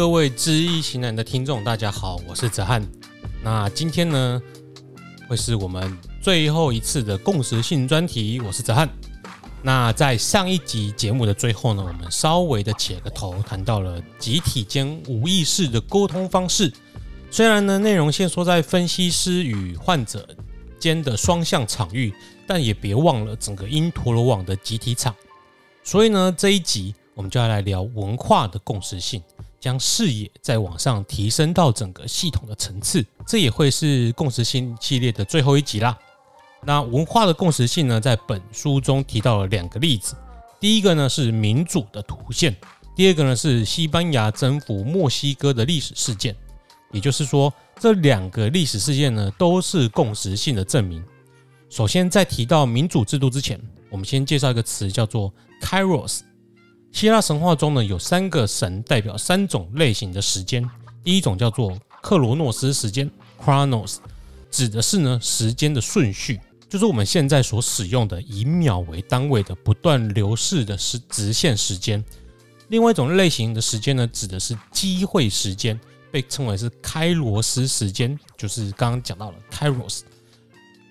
各位知易行难的听众，大家好，我是子翰。那今天呢，会是我们最后一次的共识性专题。我是子翰。那在上一集节目的最后呢，我们稍微的起个头，谈到了集体间无意识的沟通方式。虽然呢，内容限缩在分析师与患者间的双向场域，但也别忘了整个因陀罗网的集体场。所以呢，这一集我们就要来聊文化的共识性。将视野再往上提升到整个系统的层次，这也会是共识性系列的最后一集啦。那文化的共识性呢，在本书中提到了两个例子，第一个呢是民主的图线，第二个呢是西班牙征服墨西哥的历史事件。也就是说，这两个历史事件呢，都是共识性的证明。首先，在提到民主制度之前，我们先介绍一个词，叫做 Kairos。希腊神话中呢，有三个神代表三种类型的时间。第一种叫做克罗诺斯时间 （Chronos），指的是呢时间的顺序，就是我们现在所使用的以秒为单位的不断流逝的时直线时间。另外一种类型的时间呢，指的是机会时间，被称为是开罗斯时间，就是刚刚讲到了 Kairos。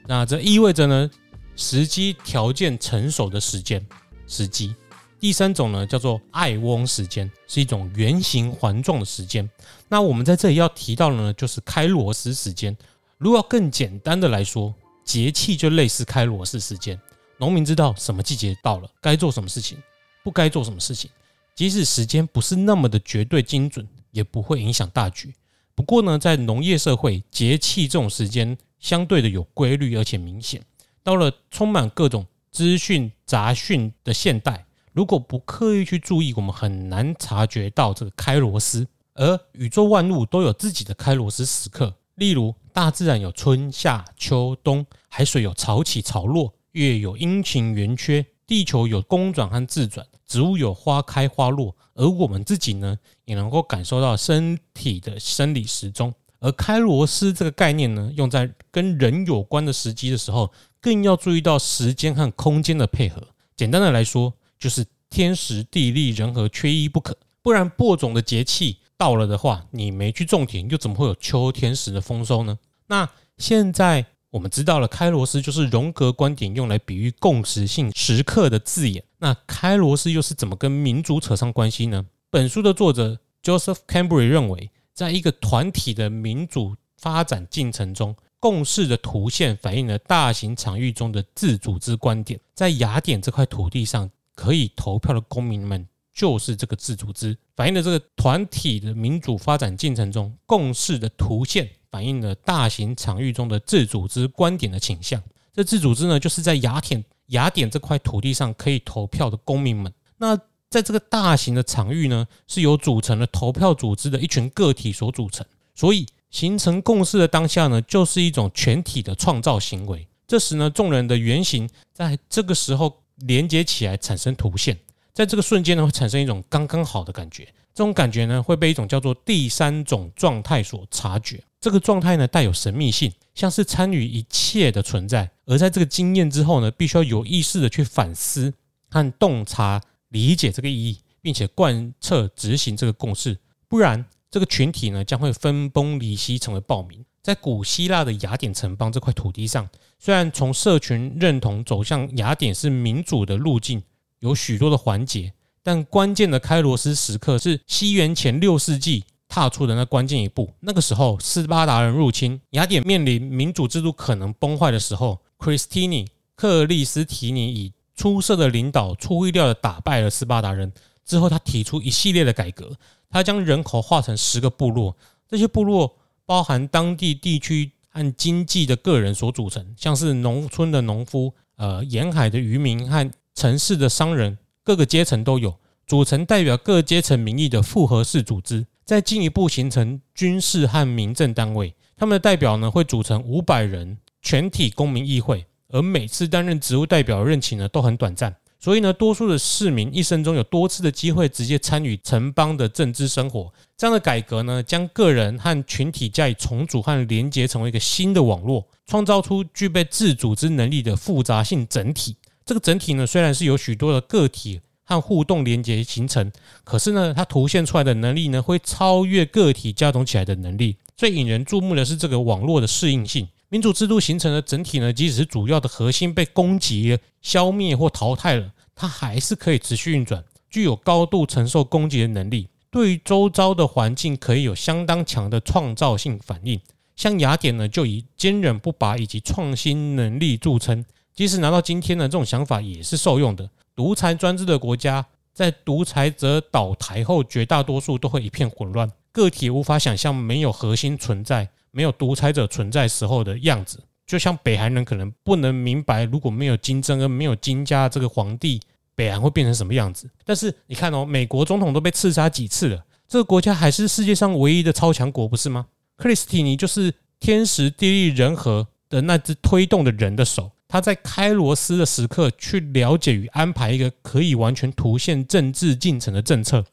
那这意味着呢，时机条件成熟的时间，时机。第三种呢，叫做艾翁时间，是一种圆形环状的时间。那我们在这里要提到的呢，就是开罗斯时间。如果要更简单的来说，节气就类似开罗斯时间。农民知道什么季节到了，该做什么事情，不该做什么事情。即使时间不是那么的绝对精准，也不会影响大局。不过呢，在农业社会，节气这种时间相对的有规律而且明显。到了充满各种资讯杂讯的现代。如果不刻意去注意，我们很难察觉到这个开罗斯。而宇宙万物都有自己的开罗斯时刻，例如大自然有春夏秋冬，海水有潮起潮落，月有阴晴圆缺，地球有公转和自转，植物有花开花落。而我们自己呢，也能够感受到身体的生理时钟。而开罗斯这个概念呢，用在跟人有关的时机的时候，更要注意到时间和空间的配合。简单的来说，就是天时地利人和缺一不可，不然播种的节气到了的话，你没去种田，又怎么会有秋天时的丰收呢？那现在我们知道了，开罗斯就是荣格观点用来比喻共识性时刻的字眼。那开罗斯又是怎么跟民主扯上关系呢？本书的作者 Joseph Cambry 认为，在一个团体的民主发展进程中，共识的图现反映了大型场域中的自组织观点。在雅典这块土地上。可以投票的公民们就是这个自组织，反映了这个团体的民主发展进程中共识的图现，反映了大型场域中的自组织观点的倾向。这自组织呢，就是在雅典雅典这块土地上可以投票的公民们。那在这个大型的场域呢，是由组成了投票组织的一群个体所组成。所以形成共识的当下呢，就是一种全体的创造行为。这时呢，众人的原型在这个时候。连接起来产生图线，在这个瞬间呢，会产生一种刚刚好的感觉。这种感觉呢，会被一种叫做第三种状态所察觉。这个状态呢，带有神秘性，像是参与一切的存在。而在这个经验之后呢，必须要有意识的去反思和洞察、理解这个意义，并且贯彻执行这个共识。不然，这个群体呢，将会分崩离析，成为暴民。在古希腊的雅典城邦这块土地上，虽然从社群认同走向雅典是民主的路径有许多的环节，但关键的开罗斯时刻是西元前六世纪踏出的那关键一步。那个时候，斯巴达人入侵雅典，面临民主制度可能崩坏的时候，克里斯提尼克里斯提尼以出色的领导，出乎意料的打败了斯巴达人。之后，他提出一系列的改革，他将人口划成十个部落，这些部落。包含当地地区和经济的个人所组成，像是农村的农夫、呃沿海的渔民和城市的商人，各个阶层都有，组成代表各阶层民意的复合式组织，再进一步形成军事和民政单位，他们的代表呢会组成五百人全体公民议会，而每次担任职务代表的任期呢都很短暂。所以呢，多数的市民一生中有多次的机会直接参与城邦的政治生活。这样的改革呢，将个人和群体加以重组和连接，成为一个新的网络，创造出具备自组织能力的复杂性整体。这个整体呢，虽然是由许多的个体和互动连接形成。可是呢，它凸现出来的能力呢，会超越个体加总起来的能力。最引人注目的是这个网络的适应性。民主制度形成的整体呢，即使是主要的核心被攻击、消灭或淘汰了，它还是可以持续运转，具有高度承受攻击的能力。对于周遭的环境，可以有相当强的创造性反应。像雅典呢，就以坚韧不拔以及创新能力著称。即使拿到今天呢，这种想法也是受用的。独裁专制的国家，在独裁者倒台后，绝大多数都会一片混乱，个体无法想象没有核心存在、没有独裁者存在时候的样子。就像北韩人可能不能明白，如果没有金正恩、没有金家这个皇帝，北韩会变成什么样子。但是你看哦，美国总统都被刺杀几次了，这个国家还是世界上唯一的超强国，不是吗？克里斯蒂尼就是天时地利人和的那只推动的人的手，他在开罗斯的时刻去了解与安排一个可以完全凸现政治进程的政策，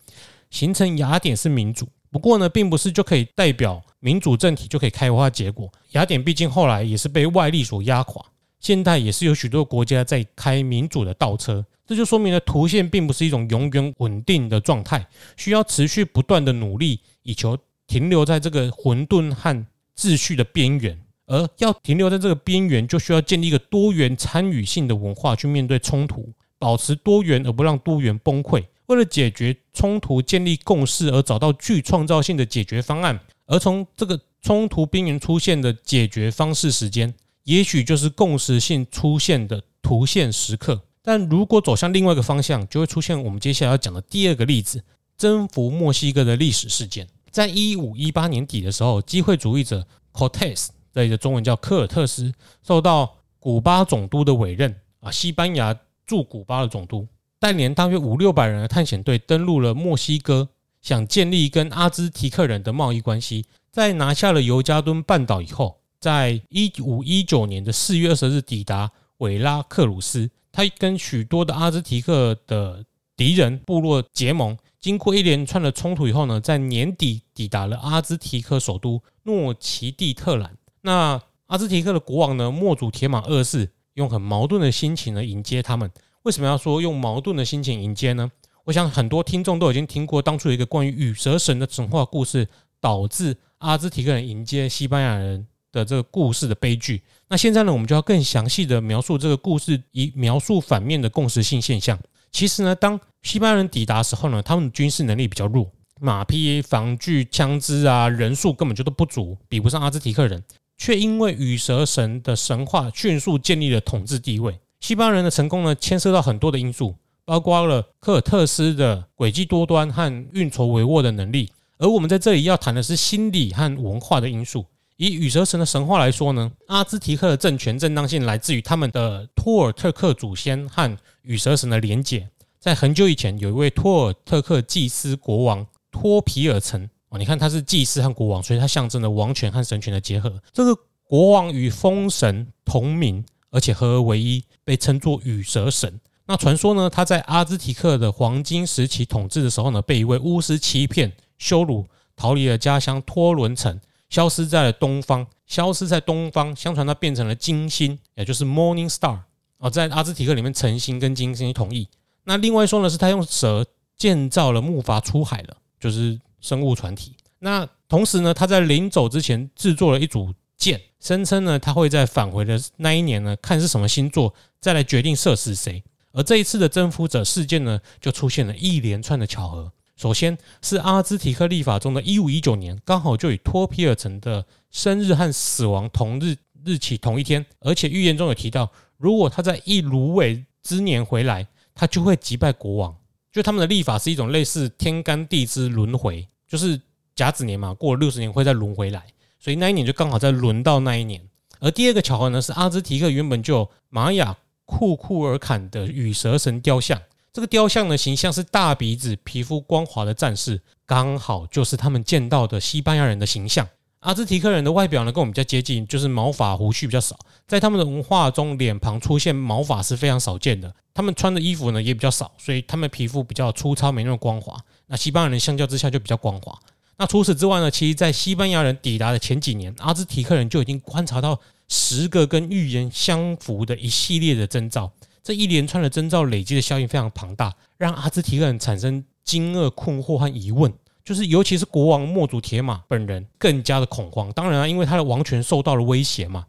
形成雅典式民主。不过呢，并不是就可以代表民主政体就可以开花结果。雅典毕竟后来也是被外力所压垮，现代也是有许多国家在开民主的倒车，这就说明了图线并不是一种永远稳定的状态，需要持续不断的努力以求。停留在这个混沌和秩序的边缘，而要停留在这个边缘，就需要建立一个多元参与性的文化去面对冲突，保持多元而不让多元崩溃。为了解决冲突，建立共识而找到具创造性的解决方案，而从这个冲突边缘出现的解决方式时间，也许就是共识性出现的图现时刻。但如果走向另外一个方向，就会出现我们接下来要讲的第二个例子：征服墨西哥的历史事件。在一五一八年底的时候，机会主义者 Cortés，这里的中文叫科尔特斯，受到古巴总督的委任啊，西班牙驻古巴的总督，带领大约五六百人的探险队登陆了墨西哥，想建立跟阿兹提克人的贸易关系。在拿下了尤加敦半岛以后，在一五一九年的四月二十日抵达韦拉克鲁斯，他跟许多的阿兹提克的敌人部落结盟。经过一连串的冲突以后呢，在年底抵达了阿兹提克首都诺奇蒂特兰。那阿兹提克的国王呢，墨祖铁马二世用很矛盾的心情呢迎接他们。为什么要说用矛盾的心情迎接呢？我想很多听众都已经听过当初一个关于羽蛇神的神话故事，导致阿兹提克人迎接西班牙人的这个故事的悲剧。那现在呢，我们就要更详细的描述这个故事，以描述反面的共识性现象。其实呢，当西班牙人抵达时候呢，他们的军事能力比较弱，马匹、防具、枪支啊，人数根本就都不足，比不上阿兹提克人，却因为羽蛇神的神话迅速建立了统治地位。西班牙人的成功呢，牵涉到很多的因素，包括了科尔特斯的诡计多端和运筹帷幄的能力。而我们在这里要谈的是心理和文化的因素。以羽蛇神的神话来说呢，阿兹提克的政权正当性来自于他们的托尔特克祖先和羽蛇神的连结。在很久以前，有一位托尔特克祭司国王托皮尔城哦，你看他是祭司和国王，所以他象征了王权和神权的结合。这个国王与风神同名，而且合而为一，被称作羽蛇神。那传说呢，他在阿兹提克的黄金时期统治的时候呢，被一位巫师欺骗、羞辱，逃离了家乡托伦城，消失在了东方。消失在东方，相传他变成了金星，也就是 Morning Star 哦，在阿兹提克里面，晨星跟金星同义。那另外说呢，是他用蛇建造了木筏出海了，就是生物船体。那同时呢，他在临走之前制作了一组箭，声称呢他会在返回的那一年呢，看是什么星座，再来决定射死谁。而这一次的征服者事件呢，就出现了一连串的巧合。首先是阿兹提克历法中的一五一九年，刚好就与托皮尔城的生日和死亡同日日期同一天，而且预言中有提到，如果他在一芦苇之年回来。他就会击败国王，就他们的历法是一种类似天干地支轮回，就是甲子年嘛，过了六十年会再轮回来，所以那一年就刚好在轮到那一年。而第二个巧合呢，是阿兹提克原本就有玛雅库库尔坎的羽蛇神雕像，这个雕像的形象是大鼻子、皮肤光滑的战士，刚好就是他们见到的西班牙人的形象。阿兹提克人的外表呢，跟我们比较接近，就是毛发胡须比较少，在他们的文化中，脸庞出现毛发是非常少见的。他们穿的衣服呢也比较少，所以他们皮肤比较粗糙，没那么光滑。那西班牙人相较之下就比较光滑。那除此之外呢，其实，在西班牙人抵达的前几年，阿兹提克人就已经观察到十个跟预言相符的一系列的征兆。这一连串的征兆累积的效应非常庞大，让阿兹提克人产生惊愕、困惑和疑问。就是尤其是国王墨祖铁马本人更加的恐慌。当然啊，因为他的王权受到了威胁嘛。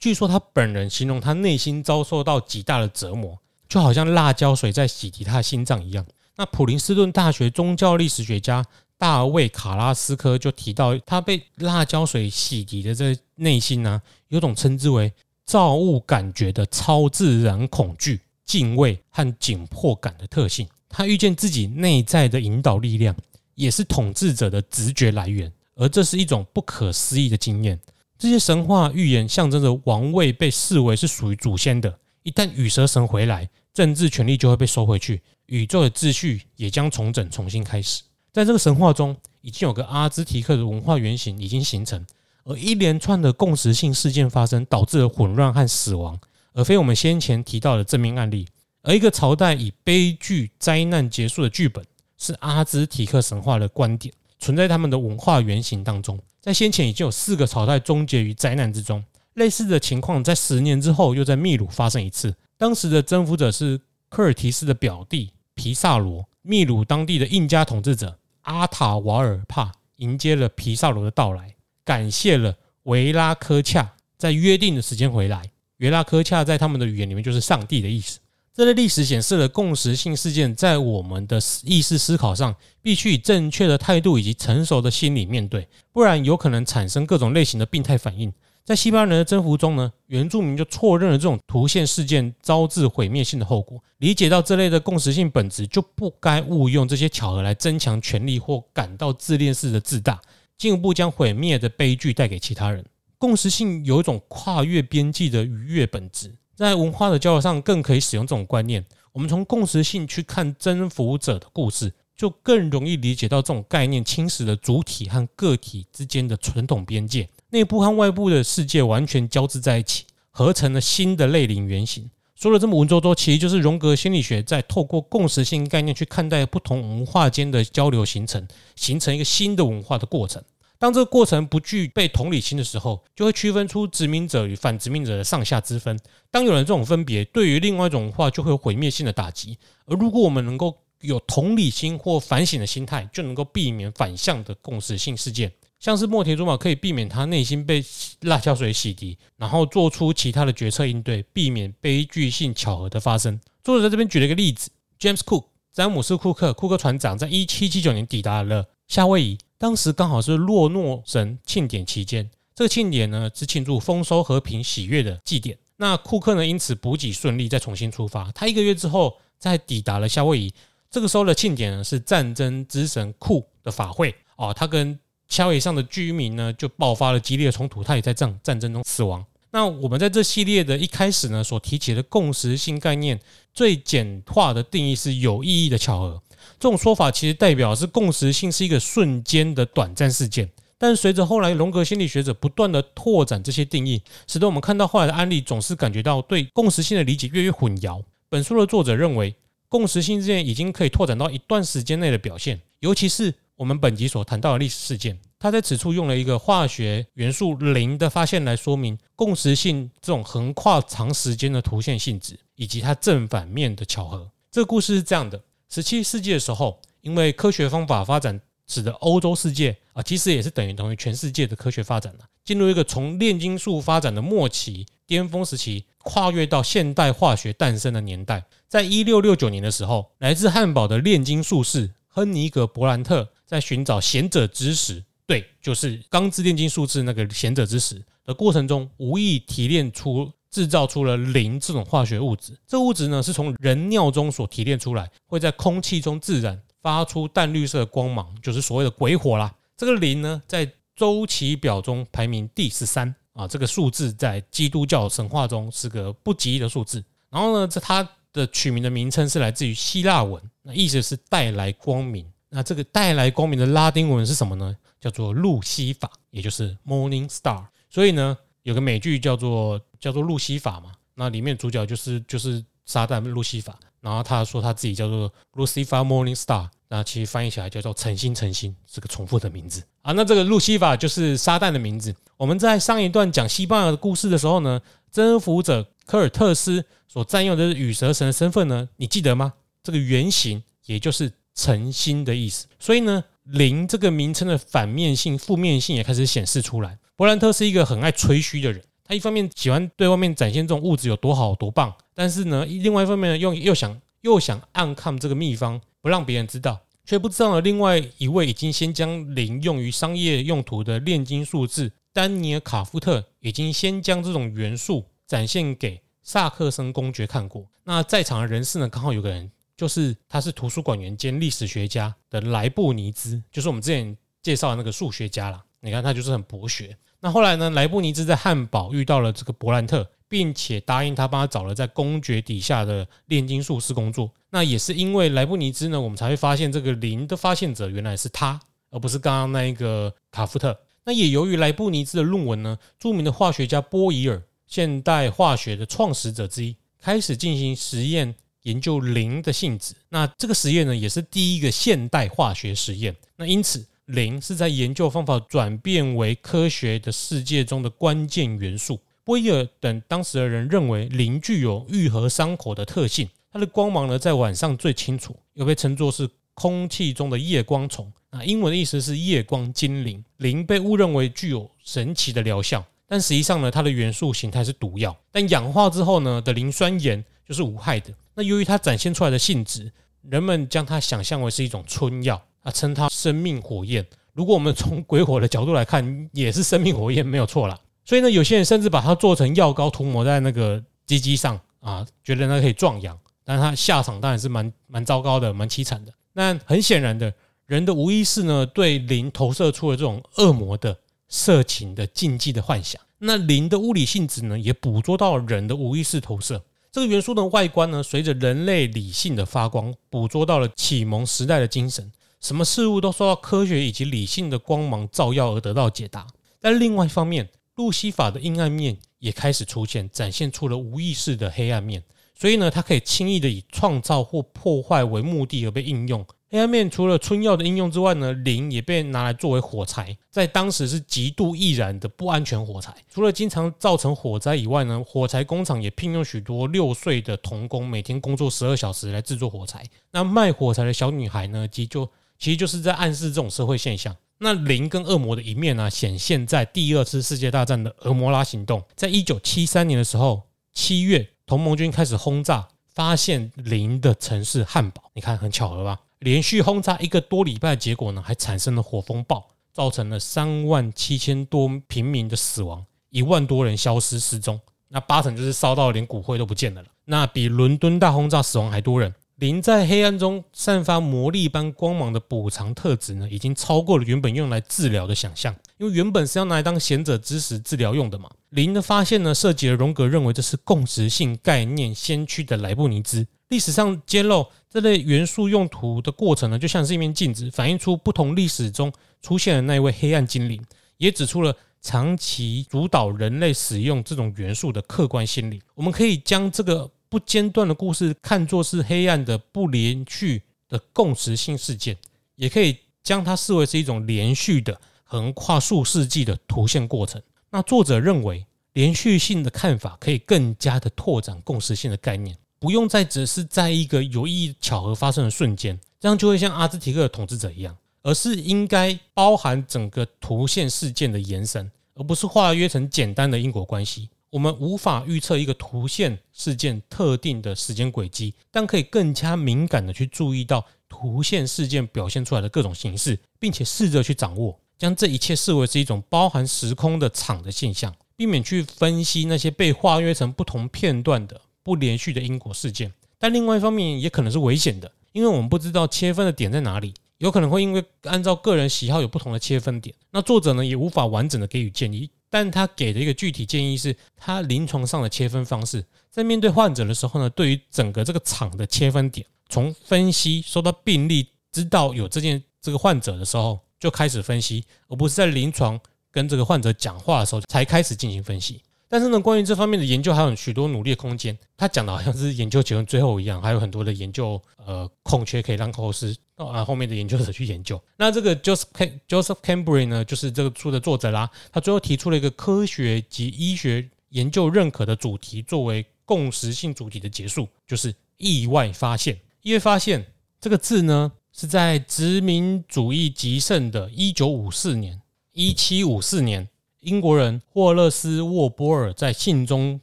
据说他本人形容他内心遭受到极大的折磨，就好像辣椒水在洗涤他的心脏一样。那普林斯顿大学宗教历史学家大卫卡拉斯科就提到，他被辣椒水洗涤的这内心呢、有种称之为造物感觉的超自然恐惧、敬畏和紧迫感的特性。他遇见自己内在的引导力量。也是统治者的直觉来源，而这是一种不可思议的经验。这些神话预言象征着王位被视为是属于祖先的，一旦羽蛇神回来，政治权力就会被收回去，宇宙的秩序也将重整，重新开始。在这个神话中，已经有个阿兹提克的文化原型已经形成，而一连串的共识性事件发生，导致了混乱和死亡，而非我们先前提到的正面案例。而一个朝代以悲剧灾难结束的剧本。是阿兹提克神话的观点，存在他们的文化原型当中。在先前已经有四个朝代终结于灾难之中，类似的情况在十年之后又在秘鲁发生一次。当时的征服者是科尔提斯的表弟皮萨罗，秘鲁当地的印加统治者阿塔瓦尔帕迎接了皮萨罗的到来，感谢了维拉科恰在约定的时间回来。维拉科恰在他们的语言里面就是上帝的意思。这类历史显示了共识性事件在我们的意识思考上，必须以正确的态度以及成熟的心理面对，不然有可能产生各种类型的病态反应。在西班牙人的征服中呢，原住民就错认了这种突现事件招致毁灭性的后果。理解到这类的共识性本质，就不该误用这些巧合来增强权力或感到自恋式的自大，进一步将毁灭的悲剧带给其他人。共识性有一种跨越边际的愉悦本质。在文化的交流上，更可以使用这种观念。我们从共识性去看征服者的故事，就更容易理解到这种概念侵蚀了主体和个体之间的传统边界，内部和外部的世界完全交织在一起，合成了新的类灵原型。说了这么文绉绉，其实就是荣格心理学在透过共识性概念去看待不同文化间的交流形成，形成一个新的文化的过程。当这个过程不具备同理心的时候，就会区分出殖民者与反殖民者的上下之分。当有了这种分别，对于另外一种文化就会有毁灭性的打击。而如果我们能够有同理心或反省的心态，就能够避免反向的共识性事件，像是墨田猪马可以避免他内心被辣椒水洗涤，然后做出其他的决策应对，避免悲剧性巧合的发生。作者在这边举了一个例子：James Cook，詹姆斯·库克，库克船长在一七七九年抵达了夏威夷。当时刚好是洛诺神庆典期间，这个庆典呢是庆祝丰收、和平、喜悦的祭典。那库克呢因此补给顺利，再重新出发。他一个月之后再抵达了夏威夷。这个时候的庆典呢是战争之神库的法会哦。他跟桥以上的居民呢就爆发了激烈的冲突，他也在这样战争中死亡。那我们在这系列的一开始呢所提起的共识性概念，最简化的定义是有意义的巧合。这种说法其实代表是共识性是一个瞬间的短暂事件，但随着后来荣格心理学者不断的拓展这些定义，使得我们看到后来的案例总是感觉到对共识性的理解越越混淆。本书的作者认为，共识性事件已经可以拓展到一段时间内的表现，尤其是我们本集所谈到的历史事件。他在此处用了一个化学元素磷的发现来说明共识性这种横跨长时间的图线性质，以及它正反面的巧合。这个故事是这样的。十七世纪的时候，因为科学方法发展，使得欧洲世界啊，其实也是等于等于全世界的科学发展了，进入一个从炼金术发展的末期巅峰时期，跨越到现代化学诞生的年代。在一六六九年的时候，来自汉堡的炼金术士亨尼格·伯兰特在寻找贤者之石，对，就是钢之炼金术士那个贤者之石的过程中，无意提炼出。制造出了磷这种化学物质，这物质呢是从人尿中所提炼出来，会在空气中自燃，发出淡绿色光芒，就是所谓的鬼火啦。这个磷呢，在周期表中排名第十三啊，这个数字在基督教神话中是个不吉利的数字。然后呢，这它的取名的名称是来自于希腊文，那意思是带来光明。那这个带来光明的拉丁文是什么呢？叫做路西法，也就是 Morning Star。所以呢。有个美剧叫做叫做路西法嘛，那里面主角就是就是撒旦路西法，然后他说他自己叫做 Lucifer Morning Star，那其实翻译起来叫做晨星晨星，是个重复的名字啊。那这个路西法就是撒旦的名字。我们在上一段讲西班牙的故事的时候呢，征服者科尔特斯所占用的羽蛇神的身份呢？你记得吗？这个原型也就是诚心的意思。所以呢，零这个名称的反面性、负面性也开始显示出来。伯兰特是一个很爱吹嘘的人，他一方面喜欢对外面展现这种物质有多好、多棒，但是呢，另外一方面呢，又又想又想暗藏这个秘方，不让别人知道。却不知道呢，另外一位已经先将灵用于商业用途的炼金术士丹尼尔卡夫特，已经先将这种元素展现给萨克森公爵看过。那在场的人士呢，刚好有个人，就是他是图书馆员兼历史学家的莱布尼兹，就是我们之前介绍的那个数学家啦。你看他就是很博学。那后来呢，莱布尼兹在汉堡遇到了这个伯兰特。并且答应他帮他找了在公爵底下的炼金术士工作。那也是因为莱布尼兹呢，我们才会发现这个灵的发现者原来是他，而不是刚刚那一个卡夫特。那也由于莱布尼兹的论文呢，著名的化学家波伊尔，现代化学的创始者之一，开始进行实验研究磷的性质。那这个实验呢，也是第一个现代化学实验。那因此，磷是在研究方法转变为科学的世界中的关键元素。波伊尔等当时的人认为磷具有愈合伤口的特性，它的光芒呢，在晚上最清楚，又被称作是空气中的夜光虫啊，英文的意思是夜光精灵。磷被误认为具有神奇的疗效，但实际上呢，它的元素形态是毒药。但氧化之后呢的磷酸盐就是无害的。那由于它展现出来的性质，人们将它想象为是一种春药啊，称它生命火焰。如果我们从鬼火的角度来看，也是生命火焰没有错啦。所以呢，有些人甚至把它做成药膏涂抹在那个鸡鸡上啊，觉得那可以壮阳，但它下场当然是蛮蛮糟糕的，蛮凄惨的。那很显然的，人的无意识呢，对灵投射出了这种恶魔的、色情的、禁忌的幻想。那灵的物理性质呢，也捕捉到了人的无意识投射。这个元素的外观呢，随着人类理性的发光，捕捉到了启蒙时代的精神。什么事物都受到科学以及理性的光芒照耀而得到解答。但另外一方面，路西法的阴暗面也开始出现，展现出了无意识的黑暗面。所以呢，它可以轻易的以创造或破坏为目的而被应用。黑暗面除了春药的应用之外呢，磷也被拿来作为火柴，在当时是极度易燃的不安全火柴。除了经常造成火灾以外呢，火柴工厂也聘用许多六岁的童工，每天工作十二小时来制作火柴。那卖火柴的小女孩呢，其实就其实就是在暗示这种社会现象。那灵跟恶魔的一面呢、显现在第二次世界大战的俄摩拉行动。在一九七三年的时候，七月，同盟军开始轰炸发现灵的城市汉堡。你看，很巧合吧？连续轰炸一个多礼拜，结果呢，还产生了火风暴，造成了三万七千多平民的死亡，一万多人消失失踪。那八成就是烧到连骨灰都不见了。那比伦敦大轰炸死亡还多人。林在黑暗中散发魔力般光芒的补偿特质呢，已经超过了原本用来治疗的想象。因为原本是要拿来当贤者之石治疗用的嘛。林的发现呢，涉及了荣格认为这是共识性概念先驱的莱布尼兹。历史上揭露这类元素用途的过程呢，就像是一面镜子，反映出不同历史中出现的那一位黑暗精灵，也指出了长期主导人类使用这种元素的客观心理。我们可以将这个。不间断的故事看作是黑暗的不连续的共识性事件，也可以将它视为是一种连续的横跨数世纪的图像过程。那作者认为，连续性的看法可以更加的拓展共识性的概念，不用再只是在一个有意义巧合发生的瞬间，这样就会像阿兹提克的统治者一样，而是应该包含整个图线事件的延伸，而不是化约成简单的因果关系。我们无法预测一个图线事件特定的时间轨迹，但可以更加敏感地去注意到图线事件表现出来的各种形式，并且试着去掌握，将这一切视为是一种包含时空的场的现象，避免去分析那些被化约成不同片段的不连续的因果事件。但另外一方面，也可能是危险的，因为我们不知道切分的点在哪里，有可能会因为按照个人喜好有不同的切分点。那作者呢，也无法完整的给予建议。但他给的一个具体建议是，他临床上的切分方式，在面对患者的时候呢，对于整个这个场的切分点，从分析收到病例，知道有这件这个患者的时候，就开始分析，而不是在临床跟这个患者讲话的时候才开始进行分析。但是呢，关于这方面的研究还有许多努力的空间。他讲的好像是研究结论最后一样，还有很多的研究呃空缺可以让后世啊后面的研究者去研究。那这个 Joseph Joseph Cambray 呢，就是这个书的作者啦。他最后提出了一个科学及医学研究认可的主题作为共识性主题的结束，就是意外发现。意外发现这个字呢，是在殖民主义极盛的一九五四年、一七五四年，英国人霍勒斯·沃波尔在信中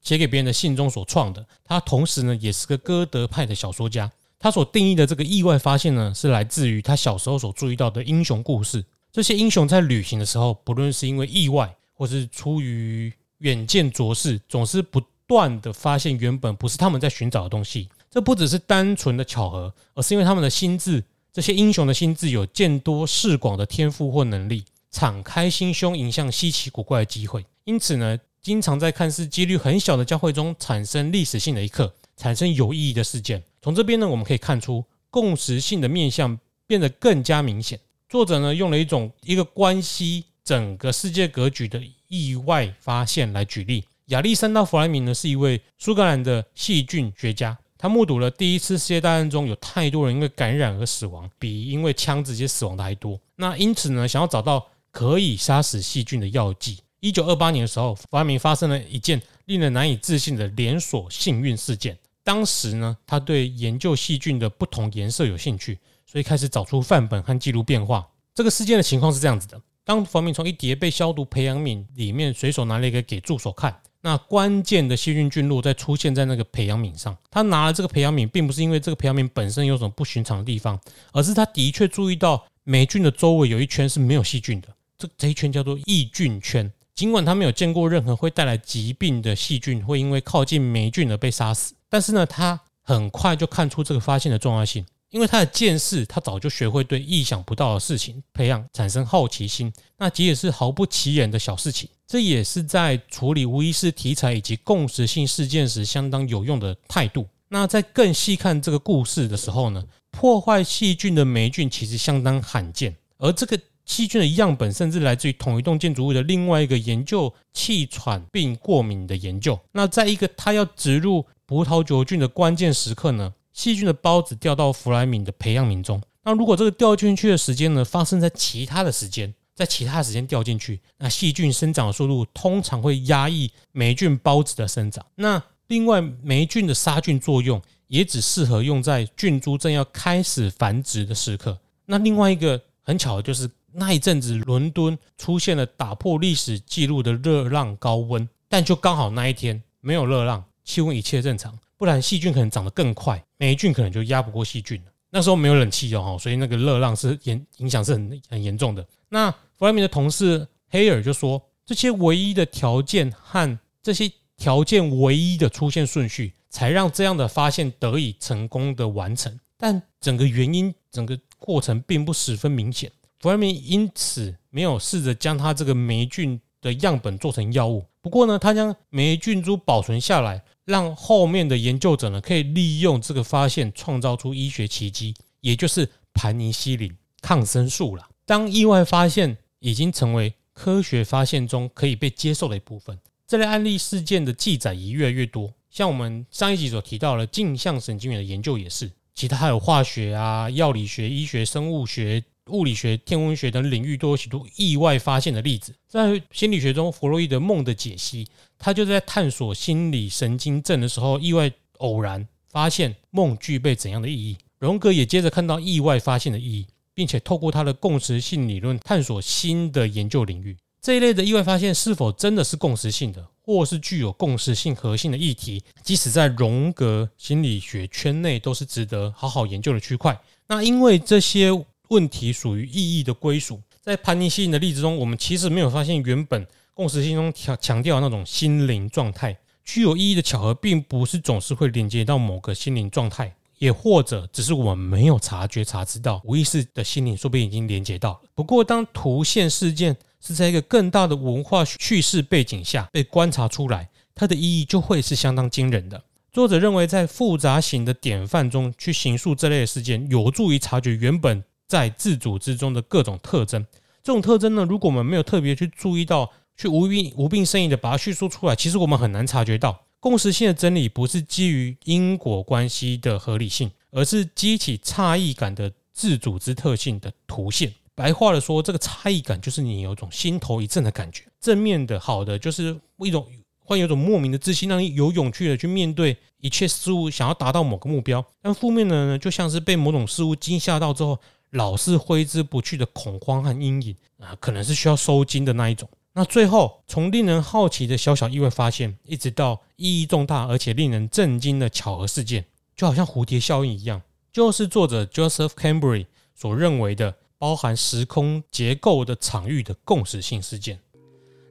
写给别人的信中所创的。他同时呢，也是个歌德派的小说家。他所定义的这个意外发现呢，是来自于他小时候所注意到的英雄故事。这些英雄在旅行的时候，不论是因为意外，或是出于远见卓识，总是不断的发现原本不是他们在寻找的东西。这不只是单纯的巧合，而是因为他们的心智，这些英雄的心智有见多识广的天赋或能力，敞开心胸迎向稀奇古怪的机会。因此呢，经常在看似几率很小的交汇中产生历史性的一刻，产生有意义的事件。从这边呢，我们可以看出共识性的面向变得更加明显。作者呢，用了一种一个关系整个世界格局的意外发现来举例。亚历山大·弗莱明呢，是一位苏格兰的细菌学家，他目睹了第一次世界大战中有太多人因为感染而死亡，比因为枪直接死亡的还多。那因此呢，想要找到可以杀死细菌的药剂。一九二八年的时候，弗莱明发生了一件令人难以置信的连锁幸运事件。当时呢，他对研究细菌的不同颜色有兴趣。所以开始找出范本和记录变化。这个事件的情况是这样子的：当弗莱明从一叠被消毒培养皿里面随手拿了一个给助手看，那关键的细菌菌落在出现在那个培养皿上。他拿了这个培养皿，并不是因为这个培养皿本身有什么不寻常的地方，而是他的确注意到霉菌的周围有一圈是没有细菌的。这这一圈叫做抑菌圈。尽管他没有见过任何会带来疾病的细菌会因为靠近霉菌而被杀死，但是呢，他很快就看出这个发现的重要性。因为他的见识，他早就学会对意想不到的事情培养产生好奇心。那即使是毫不起眼的小事情，这也是在处理无意识题材以及共识性事件时相当有用的态度。那在更细看这个故事的时候呢，破坏细菌的霉菌其实相当罕见，而这个细菌的样本甚至来自于同一栋建筑物的另外一个研究气喘病过敏的研究。那在一个他要植入葡萄球菌的关键时刻呢，细菌的孢子掉到弗莱明的培养皿中。那如果这个掉进去的时间呢，发生在其他的时间，在其他的时间掉进去，那细菌生长的速度通常会压抑霉菌孢子的生长。那另外，霉菌的杀菌作用也只适合用在菌株正要开始繁殖的时刻。那另外一个很巧的就是那一阵子，伦敦出现了打破历史记录的热浪高温，但就刚好那一天没有热浪，气温一切正常。不然细菌可能长得更快，霉菌可能就压不过细菌了。那时候没有冷气哦，所以那个热浪是严影响是很很严重的。那弗莱明的同事黑尔就说，这些唯一的条件和这些条件唯一的出现顺序，才让这样的发现得以成功的完成。但整个原因，整个过程并不十分明显。弗莱明因此没有试着将他这个霉菌的样本做成药物。不过呢，他将霉菌株保存下来。让后面的研究者呢，可以利用这个发现创造出医学奇迹，也就是盘尼西林抗生素了。当意外发现已经成为科学发现中可以被接受的一部分，这类案例事件的记载也越来越多。像我们上一集所提到的镜像神经元的研究也是，其他还有化学啊、药理学、医学、生物学。物理学、天文学等领域都有许多意外发现的例子。在心理学中，弗洛伊德梦的解析，他就在探索心理神经症的时候，意外偶然发现梦具备怎样的意义。荣格也接着看到意外发现的意义，并且透过他的共识性理论探索新的研究领域。这一类的意外发现是否真的是共识性的，或是具有共识性核心的议题，即使在荣格心理学圈内，都是值得好好研究的区块。那因为这些。问题属于意义的归属。在盘尼西林的例子中，我们其实没有发现原本共识性中强强调的那种心灵状态。具有意义的巧合，并不是总是会连接到某个心灵状态，也或者只是我们没有察觉、察知到，无意识的心灵说不定已经连接到了。不过，当图现事件是在一个更大的文化叙事背景下被观察出来，它的意义就会是相当惊人的。作者认为，在复杂型的典范中去形塑这类的事件，有助于察觉原本。在自组织中的各种特征，这种特征呢，如果我们没有特别去注意到，去无病无病呻吟的把它叙述出来，其实我们很难察觉到共识性的真理不是基于因果关系的合理性，而是激起差异感的自组织特性的图现。白话的说，这个差异感就是你有种心头一震的感觉，正面的好的就是一种会有种莫名的自信，让你有勇气的去面对一切事物，想要达到某个目标。但负面的呢，就像是被某种事物惊吓到之后，老是挥之不去的恐慌和阴影啊，可能是需要收惊的那一种。那最后，从令人好奇的小小意外发现，一直到意义重大而且令人震惊的巧合事件，就好像蝴蝶效应一样，就是作者 Joseph Cambry 所认为的包含时空结构的场域的共识性事件。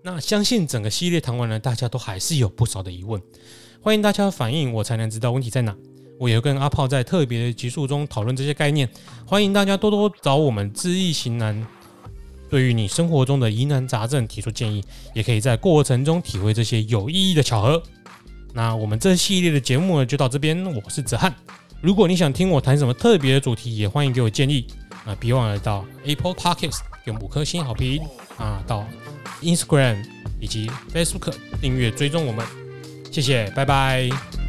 那相信整个系列谈完了，大家都还是有不少的疑问，欢迎大家反映，我才能知道问题在哪。我也跟阿炮在特别的集数中讨论这些概念，欢迎大家多多找我们知易行难。对于你生活中的疑难杂症提出建议，也可以在过程中体会这些有意义的巧合。那我们这系列的节目呢，就到这边。我是子翰，如果你想听我谈什么特别的主题，也欢迎给我建议。啊，别忘了到 Apple Podcast 给五颗星好评啊，到 Instagram 以及 Facebook 订阅追踪我们，谢谢，拜拜。